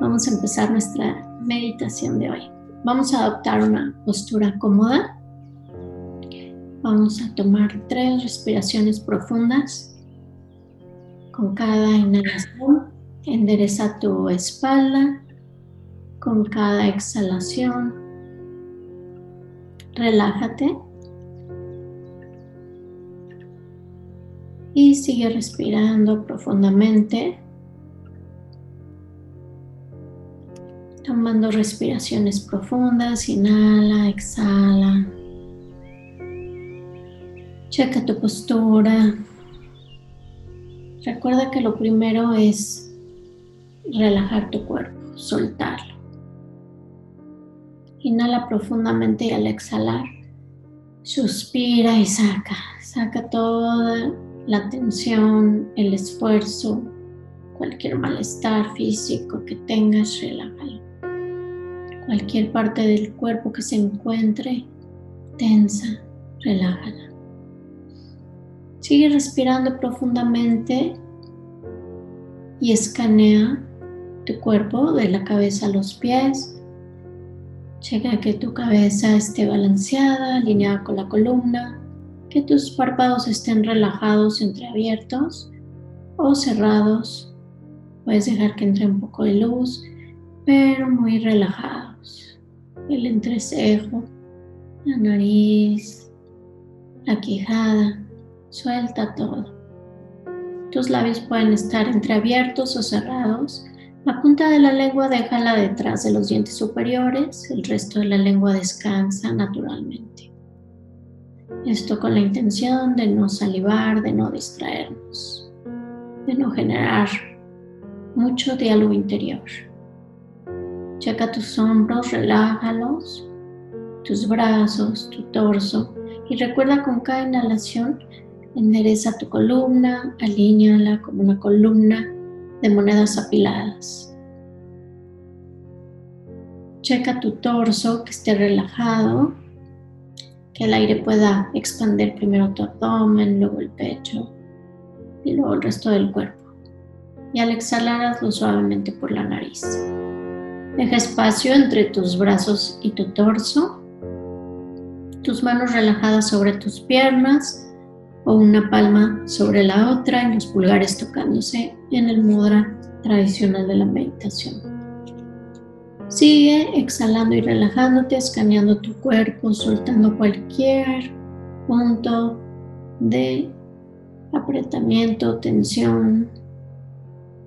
Vamos a empezar nuestra meditación de hoy. Vamos a adoptar una postura cómoda. Vamos a tomar tres respiraciones profundas. Con cada inhalación, endereza tu espalda. Con cada exhalación, relájate. Y sigue respirando profundamente. Tomando respiraciones profundas, inhala, exhala. Checa tu postura. Recuerda que lo primero es relajar tu cuerpo, soltarlo. Inhala profundamente y al exhalar, suspira y saca. Saca toda la tensión, el esfuerzo, cualquier malestar físico que tengas, relájalo cualquier parte del cuerpo que se encuentre tensa, relájala. Sigue respirando profundamente y escanea tu cuerpo de la cabeza a los pies. Checa que tu cabeza esté balanceada, alineada con la columna, que tus párpados estén relajados, entreabiertos o cerrados. Puedes dejar que entre un poco de luz, pero muy relajado el entrecejo, la nariz, la quijada, suelta todo. Tus labios pueden estar entreabiertos o cerrados. La punta de la lengua déjala detrás de los dientes superiores, el resto de la lengua descansa naturalmente. Esto con la intención de no salivar, de no distraernos, de no generar mucho diálogo interior. Checa tus hombros, relájalos, tus brazos, tu torso y recuerda con cada inhalación endereza tu columna, alíñala como una columna de monedas apiladas. Checa tu torso que esté relajado, que el aire pueda expandir primero tu abdomen, luego el pecho y luego el resto del cuerpo. Y al exhalar hazlo suavemente por la nariz. Deja espacio entre tus brazos y tu torso. Tus manos relajadas sobre tus piernas o una palma sobre la otra y los pulgares tocándose en el mudra tradicional de la meditación. Sigue exhalando y relajándote, escaneando tu cuerpo, soltando cualquier punto de apretamiento, tensión,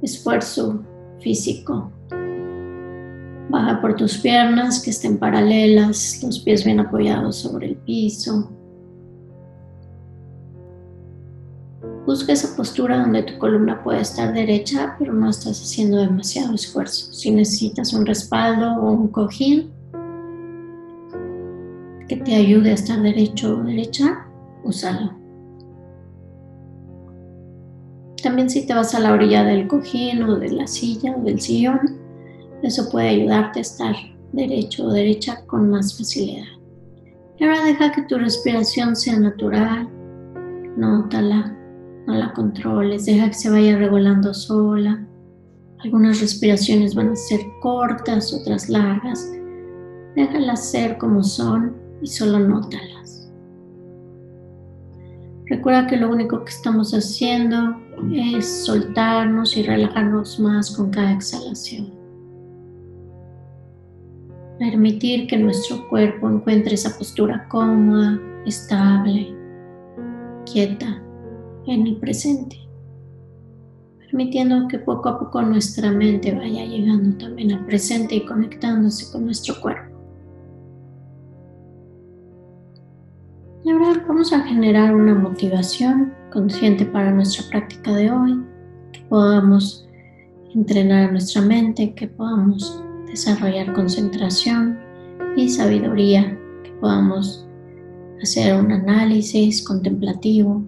esfuerzo físico. Baja por tus piernas que estén paralelas, los pies bien apoyados sobre el piso. Busca esa postura donde tu columna puede estar derecha, pero no estás haciendo demasiado esfuerzo. Si necesitas un respaldo o un cojín que te ayude a estar derecho o derecha, úsalo. También si te vas a la orilla del cojín o de la silla o del sillón, eso puede ayudarte a estar derecho o derecha con más facilidad. Ahora deja que tu respiración sea natural, nótala, no la controles, deja que se vaya regulando sola. Algunas respiraciones van a ser cortas, otras largas. Déjalas ser como son y solo nótalas. Recuerda que lo único que estamos haciendo es soltarnos y relajarnos más con cada exhalación. Permitir que nuestro cuerpo encuentre esa postura cómoda, estable, quieta, en el presente. Permitiendo que poco a poco nuestra mente vaya llegando también al presente y conectándose con nuestro cuerpo. Y ahora vamos a generar una motivación consciente para nuestra práctica de hoy, que podamos entrenar nuestra mente, que podamos desarrollar concentración y sabiduría, que podamos hacer un análisis contemplativo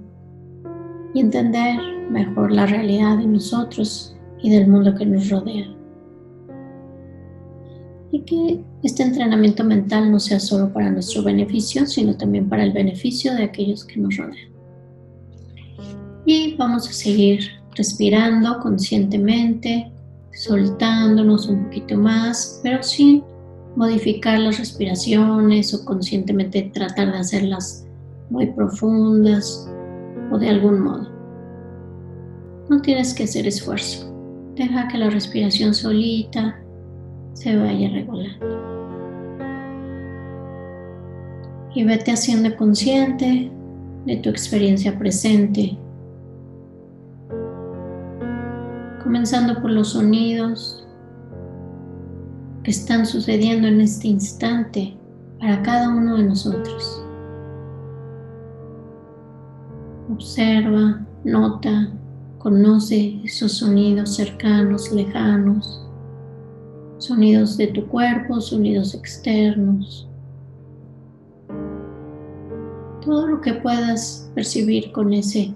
y entender mejor la realidad de nosotros y del mundo que nos rodea. Y que este entrenamiento mental no sea solo para nuestro beneficio, sino también para el beneficio de aquellos que nos rodean. Y vamos a seguir respirando conscientemente, soltándonos un poquito más, pero sin modificar las respiraciones o conscientemente tratar de hacerlas muy profundas o de algún modo. No tienes que hacer esfuerzo. Deja que la respiración solita se vaya regulando. Y vete haciendo consciente de tu experiencia presente. Comenzando por los sonidos que están sucediendo en este instante para cada uno de nosotros. Observa, nota, conoce esos sonidos cercanos, lejanos, sonidos de tu cuerpo, sonidos externos. Todo lo que puedas percibir con ese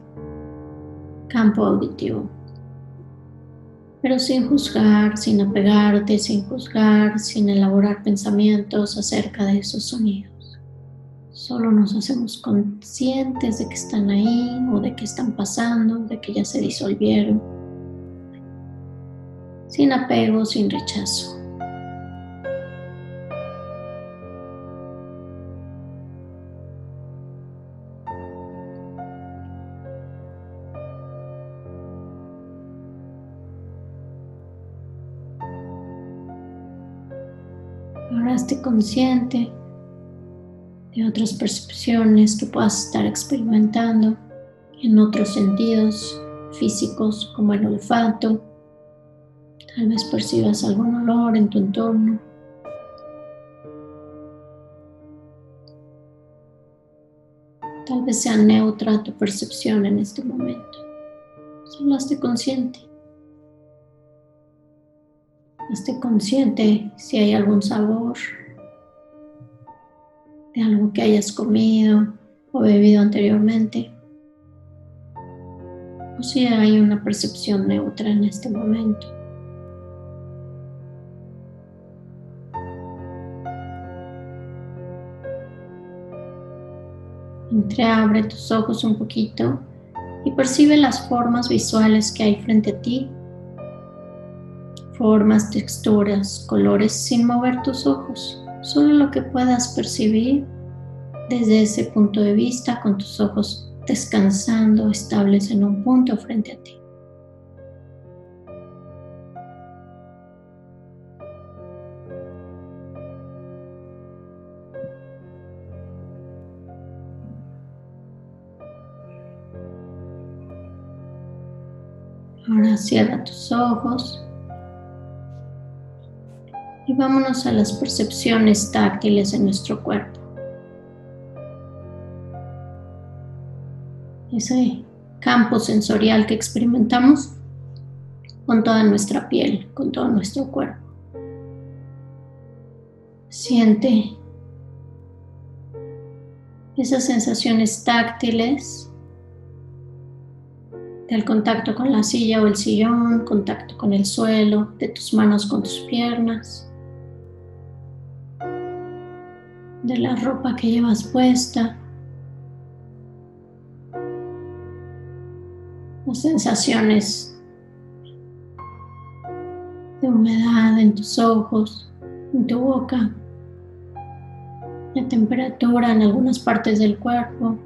campo auditivo pero sin juzgar, sin apegarte, sin juzgar, sin elaborar pensamientos acerca de esos sonidos. Solo nos hacemos conscientes de que están ahí o de que están pasando, de que ya se disolvieron, sin apego, sin rechazo. Esté consciente de otras percepciones que puedas estar experimentando en otros sentidos físicos como el olfato. Tal vez percibas algún olor en tu entorno. Tal vez sea neutra tu percepción en este momento. Solo esté consciente. Esté consciente si hay algún sabor algo que hayas comido o bebido anteriormente. O si hay una percepción neutra en este momento. Entreabre tus ojos un poquito y percibe las formas visuales que hay frente a ti formas, texturas, colores sin mover tus ojos, solo lo que puedas percibir desde ese punto de vista con tus ojos descansando estables en un punto frente a ti. Ahora cierra tus ojos y vámonos a las percepciones táctiles en nuestro cuerpo. Ese campo sensorial que experimentamos con toda nuestra piel, con todo nuestro cuerpo. Siente esas sensaciones táctiles del contacto con la silla o el sillón, contacto con el suelo, de tus manos con tus piernas. De la ropa que llevas puesta, las sensaciones de humedad en tus ojos, en tu boca, la temperatura en algunas partes del cuerpo,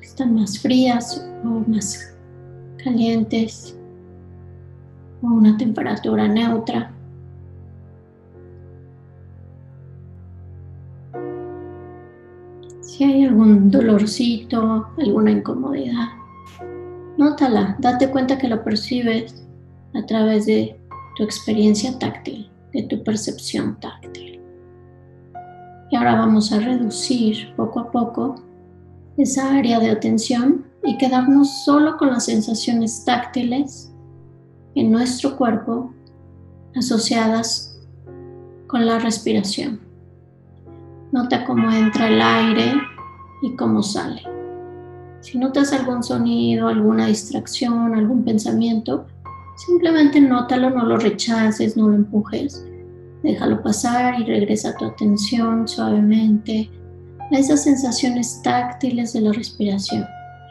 están más frías o más calientes, o una temperatura neutra. Dolorcito, alguna incomodidad, nótala, date cuenta que lo percibes a través de tu experiencia táctil, de tu percepción táctil. Y ahora vamos a reducir poco a poco esa área de atención y quedarnos solo con las sensaciones táctiles en nuestro cuerpo asociadas con la respiración. Nota cómo entra el aire y cómo sale. Si notas algún sonido, alguna distracción, algún pensamiento, simplemente nótalo, no lo rechaces, no lo empujes. Déjalo pasar y regresa tu atención suavemente a esas sensaciones táctiles de la respiración.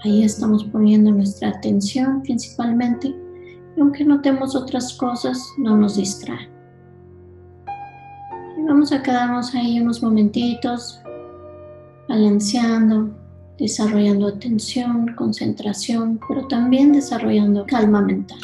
Ahí estamos poniendo nuestra atención principalmente Aunque notemos otras cosas, no nos distraen. Y vamos a quedarnos ahí unos momentitos balanceando, desarrollando atención, concentración, pero también desarrollando calma mental.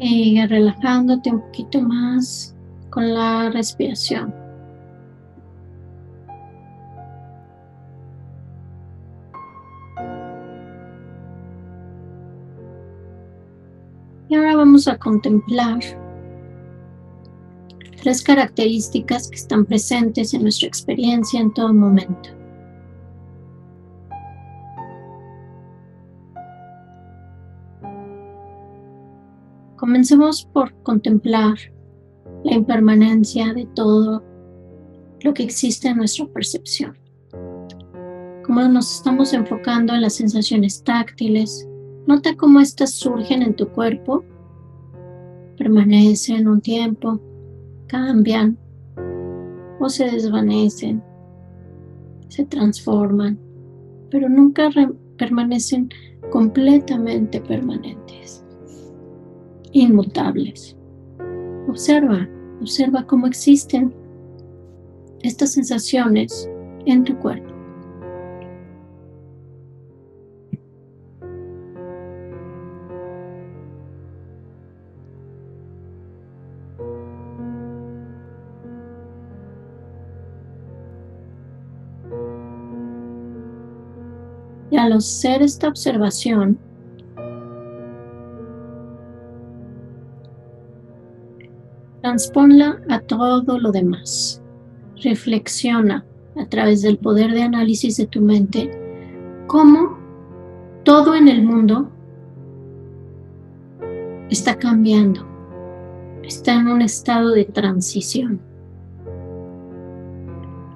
Y relajándote un poquito más con la respiración. Y ahora vamos a contemplar tres características que están presentes en nuestra experiencia en todo momento. Comencemos por contemplar la impermanencia de todo lo que existe en nuestra percepción. Como nos estamos enfocando en las sensaciones táctiles, nota cómo éstas surgen en tu cuerpo, permanecen un tiempo, cambian o se desvanecen, se transforman, pero nunca permanecen completamente permanentes inmutables. Observa, observa cómo existen estas sensaciones en tu cuerpo. Y al hacer esta observación, Transponla a todo lo demás. Reflexiona a través del poder de análisis de tu mente cómo todo en el mundo está cambiando, está en un estado de transición.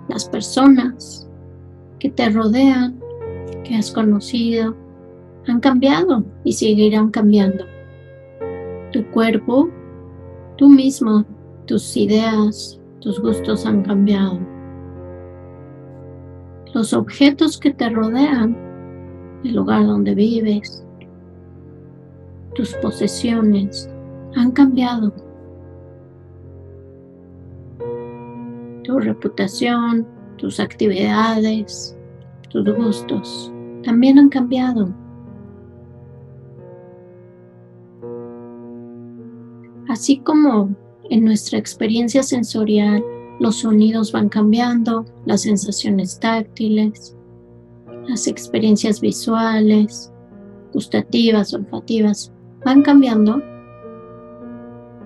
Las personas que te rodean, que has conocido, han cambiado y seguirán cambiando. Tu cuerpo Tú mismo, tus ideas, tus gustos han cambiado. Los objetos que te rodean, el lugar donde vives, tus posesiones han cambiado. Tu reputación, tus actividades, tus gustos también han cambiado. Así como en nuestra experiencia sensorial los sonidos van cambiando, las sensaciones táctiles, las experiencias visuales, gustativas, olfativas, van cambiando.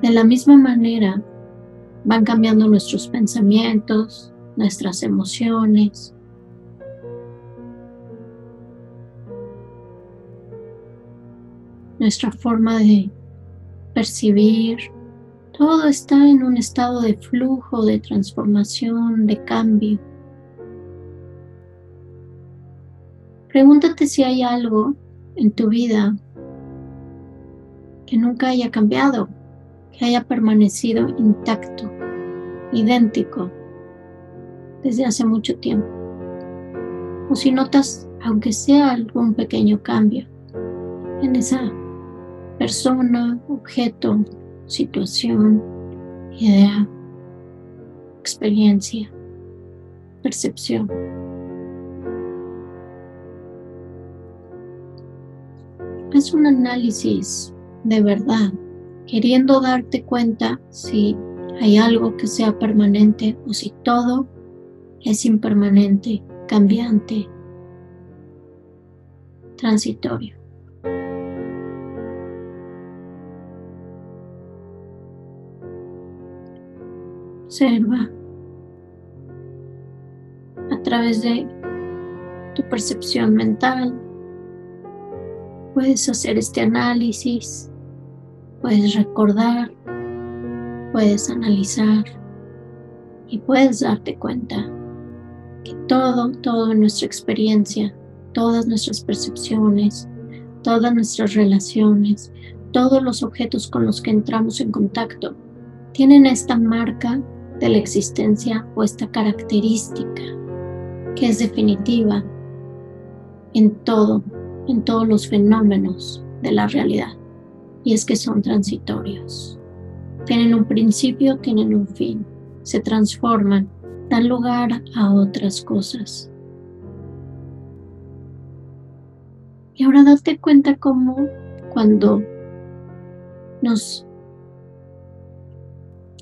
De la misma manera, van cambiando nuestros pensamientos, nuestras emociones. nuestra forma de percibir, todo está en un estado de flujo, de transformación, de cambio. Pregúntate si hay algo en tu vida que nunca haya cambiado, que haya permanecido intacto, idéntico, desde hace mucho tiempo. O si notas, aunque sea algún pequeño cambio en esa persona, objeto, situación, idea, experiencia, percepción. Es un análisis de verdad, queriendo darte cuenta si hay algo que sea permanente o si todo es impermanente, cambiante, transitorio. Observa a través de tu percepción mental. Puedes hacer este análisis, puedes recordar, puedes analizar y puedes darte cuenta que todo, en nuestra experiencia, todas nuestras percepciones, todas nuestras relaciones, todos los objetos con los que entramos en contacto, tienen esta marca de la existencia o esta característica que es definitiva en todo, en todos los fenómenos de la realidad. Y es que son transitorios. Tienen un principio, tienen un fin. Se transforman, dan lugar a otras cosas. Y ahora date cuenta cómo cuando nos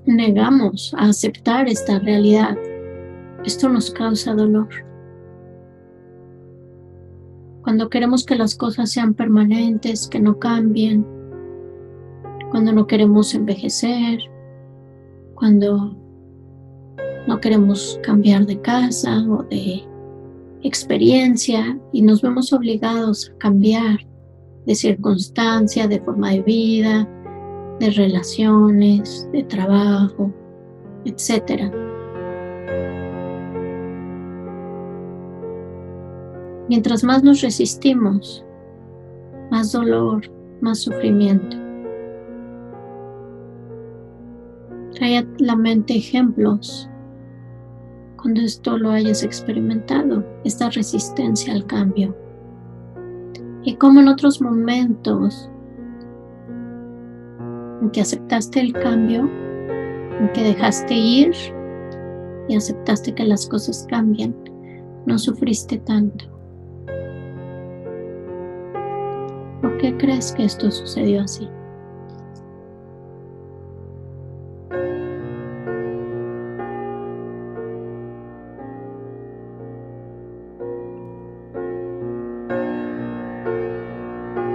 negamos a aceptar esta realidad, esto nos causa dolor. Cuando queremos que las cosas sean permanentes, que no cambien, cuando no queremos envejecer, cuando no queremos cambiar de casa o de experiencia y nos vemos obligados a cambiar de circunstancia, de forma de vida, de relaciones, de trabajo, etc. Mientras más nos resistimos, más dolor, más sufrimiento. Trae a la mente ejemplos cuando esto lo hayas experimentado, esta resistencia al cambio. Y como en otros momentos en que aceptaste el cambio, en que dejaste ir y aceptaste que las cosas cambian, no sufriste tanto. ¿Por qué crees que esto sucedió así?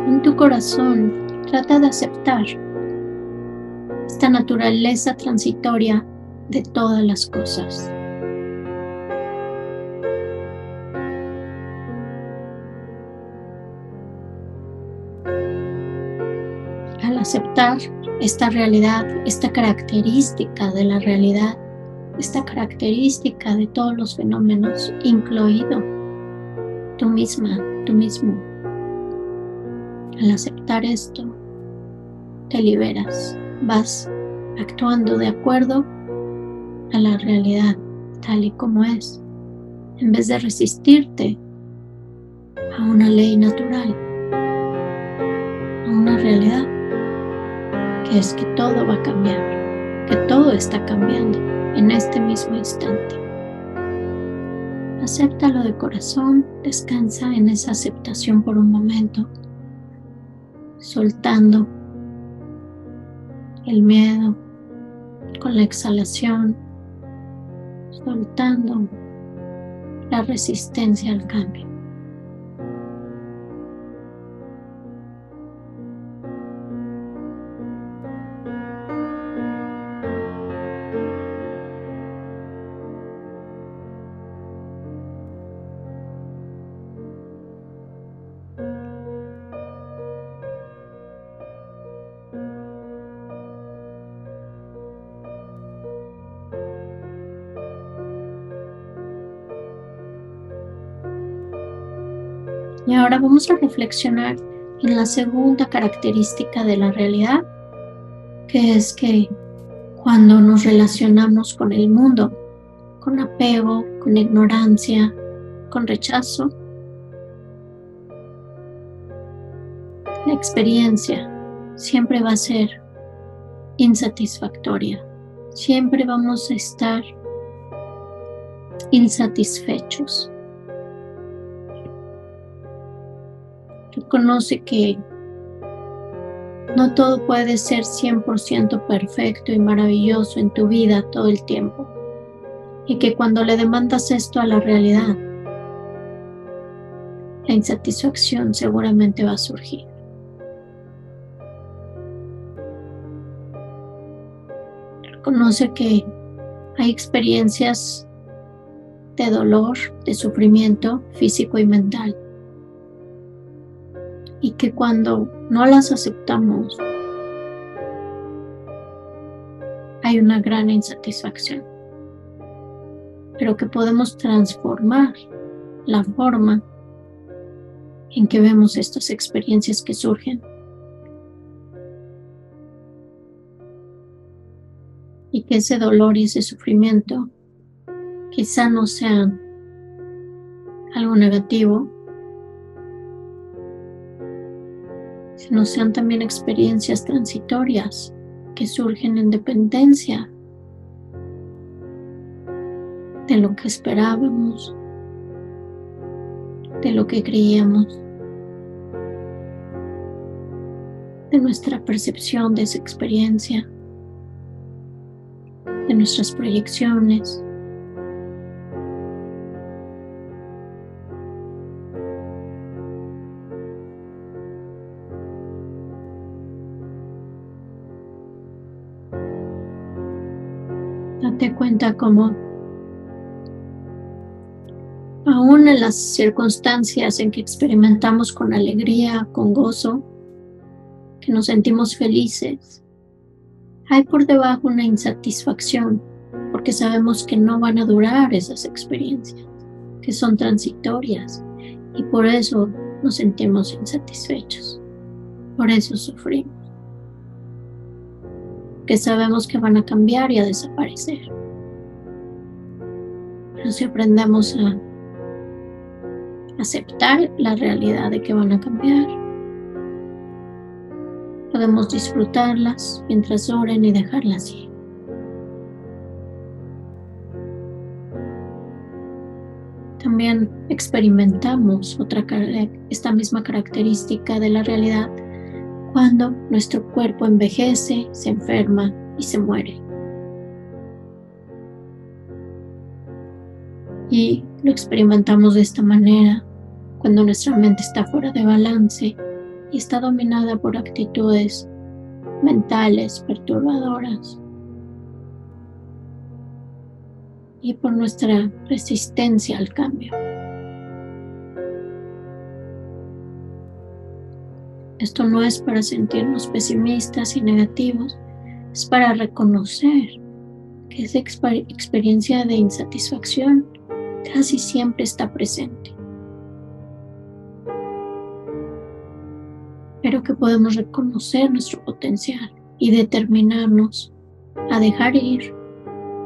En tu corazón, trata de aceptar esta naturaleza transitoria de todas las cosas. Al aceptar esta realidad, esta característica de la realidad, esta característica de todos los fenómenos, incluido tú misma, tú mismo. Al aceptar esto, te liberas vas actuando de acuerdo a la realidad tal y como es, en vez de resistirte a una ley natural, a una realidad, que es que todo va a cambiar, que todo está cambiando en este mismo instante. Acéptalo de corazón, descansa en esa aceptación por un momento, soltando el miedo con la exhalación, soltando la resistencia al cambio. Ahora vamos a reflexionar en la segunda característica de la realidad, que es que cuando nos relacionamos con el mundo, con apego, con ignorancia, con rechazo, la experiencia siempre va a ser insatisfactoria. Siempre vamos a estar insatisfechos. Reconoce que no todo puede ser 100% perfecto y maravilloso en tu vida todo el tiempo. Y que cuando le demandas esto a la realidad, la insatisfacción seguramente va a surgir. Reconoce que hay experiencias de dolor, de sufrimiento físico y mental y que cuando no las aceptamos hay una gran insatisfacción, pero que podemos transformar la forma en que vemos estas experiencias que surgen. Y que ese dolor y ese sufrimiento quizá no sean algo negativo, no sean también experiencias transitorias que surgen en dependencia de lo que esperábamos, de lo que creíamos, de nuestra percepción de esa experiencia, de nuestras proyecciones. Cómo aún en las circunstancias en que experimentamos con alegría, con gozo, que nos sentimos felices, hay por debajo una insatisfacción porque sabemos que no van a durar esas experiencias, que son transitorias y por eso nos sentimos insatisfechos, por eso sufrimos que sabemos que van a cambiar y a desaparecer. Pero si aprendemos a aceptar la realidad de que van a cambiar, podemos disfrutarlas mientras oren y dejarlas ir. También experimentamos otra, esta misma característica de la realidad cuando nuestro cuerpo envejece, se enferma y se muere. Y lo experimentamos de esta manera cuando nuestra mente está fuera de balance y está dominada por actitudes mentales perturbadoras y por nuestra resistencia al cambio. Esto no es para sentirnos pesimistas y negativos, es para reconocer que esa experiencia de insatisfacción casi siempre está presente. Pero que podemos reconocer nuestro potencial y determinarnos a dejar ir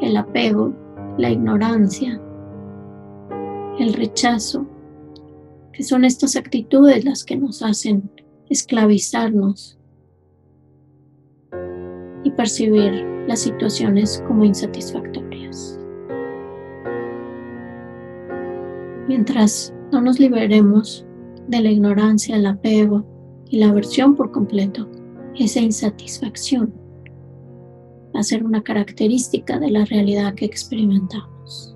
el apego, la ignorancia, el rechazo, que son estas actitudes las que nos hacen esclavizarnos y percibir las situaciones como insatisfactorias. Mientras no nos liberemos de la ignorancia, el apego y la aversión por completo, esa insatisfacción va a ser una característica de la realidad que experimentamos.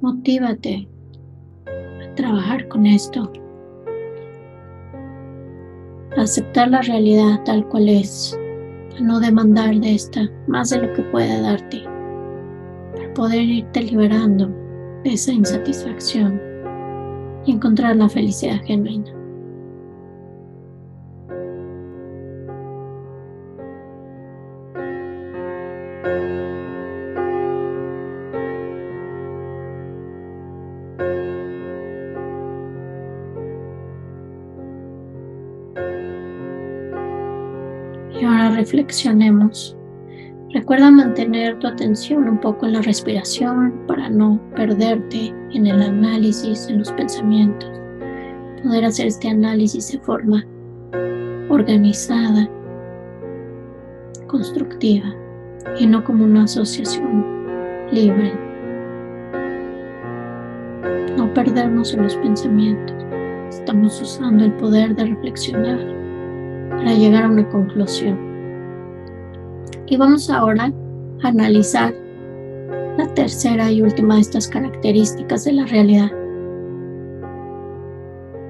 Motívate trabajar con esto. Aceptar la realidad tal cual es. No demandar de esta más de lo que puede darte. Para poder irte liberando de esa insatisfacción y encontrar la felicidad genuina. Reflexionemos. Recuerda mantener tu atención un poco en la respiración para no perderte en el análisis, en los pensamientos. Poder hacer este análisis de forma organizada, constructiva y no como una asociación libre. No perdernos en los pensamientos. Estamos usando el poder de reflexionar para llegar a una conclusión. Y vamos ahora a analizar la tercera y última de estas características de la realidad,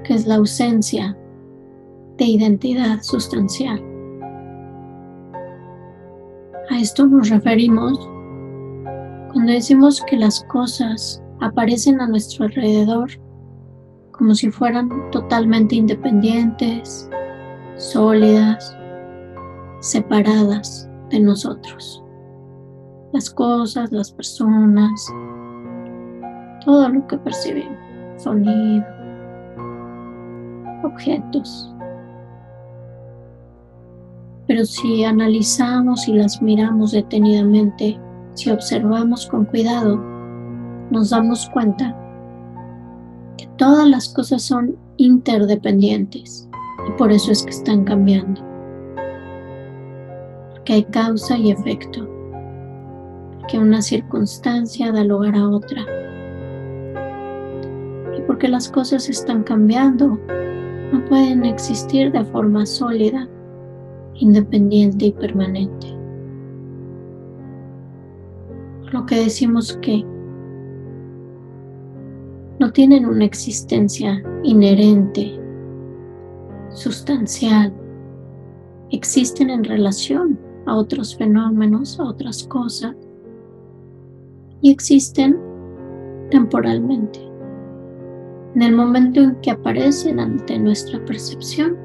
que es la ausencia de identidad sustancial. A esto nos referimos cuando decimos que las cosas aparecen a nuestro alrededor como si fueran totalmente independientes, sólidas, separadas de nosotros. Las cosas, las personas, todo lo que percibimos, sonido, objetos. Pero si analizamos y las miramos detenidamente, si observamos con cuidado, nos damos cuenta que todas las cosas son interdependientes y por eso es que están cambiando. Porque hay causa y efecto. Que una circunstancia da lugar a otra. Y porque las cosas están cambiando, no pueden existir de forma sólida, independiente y permanente. lo que decimos que no tienen una existencia inherente sustancial existen en relación a otros fenómenos, a otras cosas, y existen temporalmente. En el momento en que aparecen ante nuestra percepción,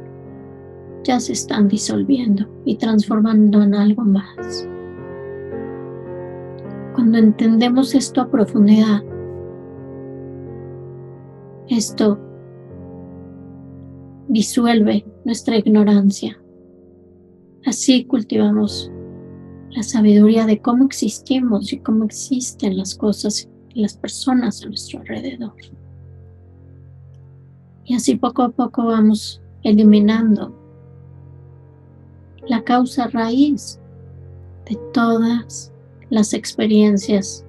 ya se están disolviendo y transformando en algo más. Cuando entendemos esto a profundidad, esto disuelve nuestra ignorancia. Así cultivamos la sabiduría de cómo existimos y cómo existen las cosas y las personas a nuestro alrededor. Y así poco a poco vamos eliminando la causa raíz de todas las experiencias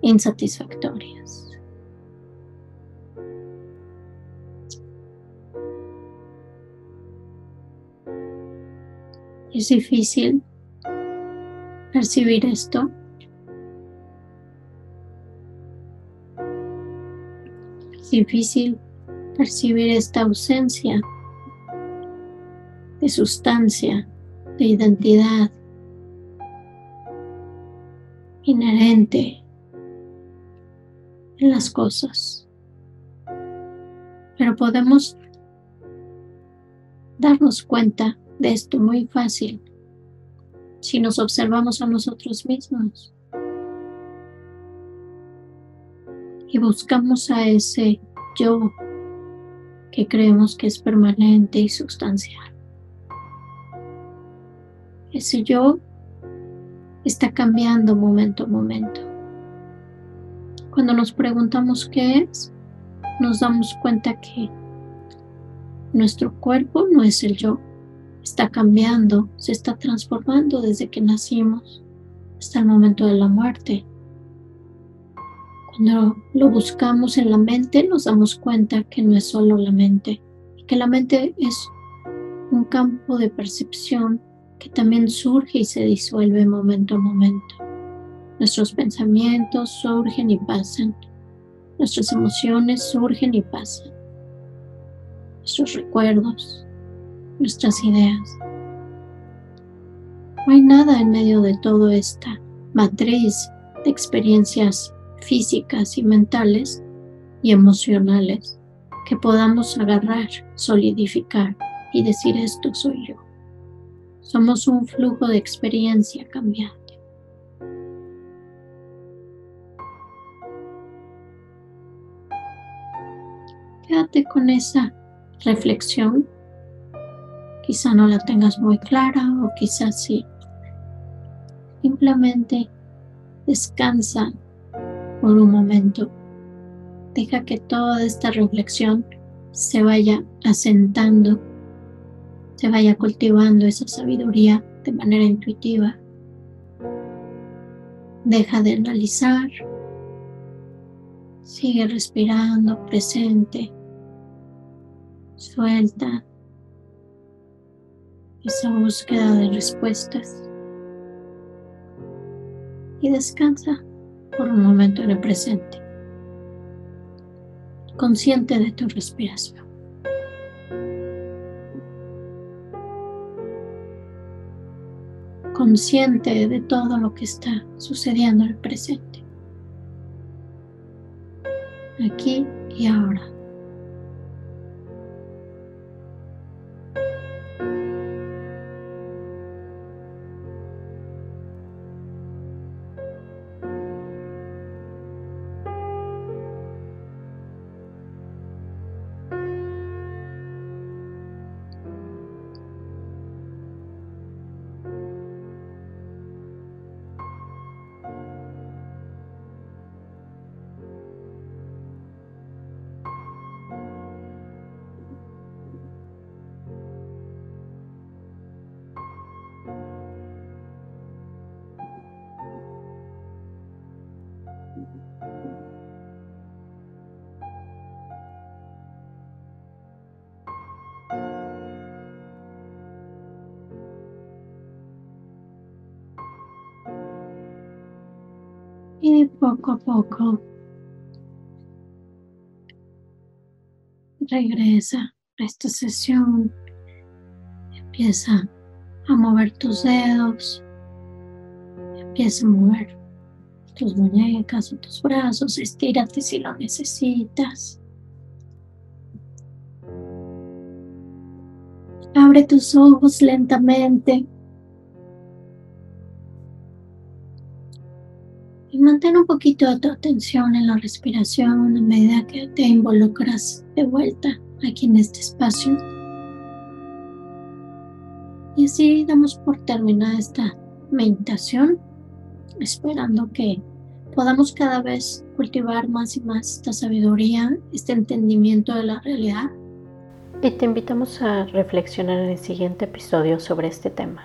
insatisfactorias. Es difícil percibir esto. Es difícil percibir esta ausencia de sustancia, de identidad inherente en las cosas. Pero podemos darnos cuenta de esto muy fácil si nos observamos a nosotros mismos y buscamos a ese yo que creemos que es permanente y sustancial. Ese yo está cambiando momento a momento. Cuando nos preguntamos qué es, nos damos cuenta que nuestro cuerpo no es el yo, está cambiando, se está transformando desde que nacimos hasta el momento de la muerte. Cuando lo buscamos en la mente nos damos cuenta que no es solo la mente que la mente es un campo de percepción que también surge y se disuelve momento a momento. Nuestros pensamientos surgen y pasan. Nuestras emociones surgen y pasan. Nuestros recuerdos, nuestras ideas. No hay nada en medio de toda esta matriz de experiencias físicas y mentales y emocionales que podamos agarrar, solidificar y decir esto soy yo. Somos un flujo de experiencia cambiante. Quédate con esa reflexión Quizá no la tengas muy clara o quizás sí. Simplemente descansa por un momento. Deja que toda esta reflexión se vaya asentando, se vaya cultivando esa sabiduría de manera intuitiva. Deja de analizar, sigue respirando presente, suelta esa búsqueda de respuestas y descansa por un momento en el presente, consciente de tu respiración. consciente de todo lo que está sucediendo en el presente, aquí y ahora. Y poco a poco regresa a esta sesión. Empieza a mover tus dedos. Empieza a mover tus muñecas o tus brazos. Estírate si lo necesitas. Abre tus ojos lentamente. Mantén un poquito de tu atención en la respiración a medida que te involucras de vuelta aquí en este espacio. Y así damos por terminada esta meditación, esperando que podamos cada vez cultivar más y más esta sabiduría, este entendimiento de la realidad. Y te invitamos a reflexionar en el siguiente episodio sobre este tema.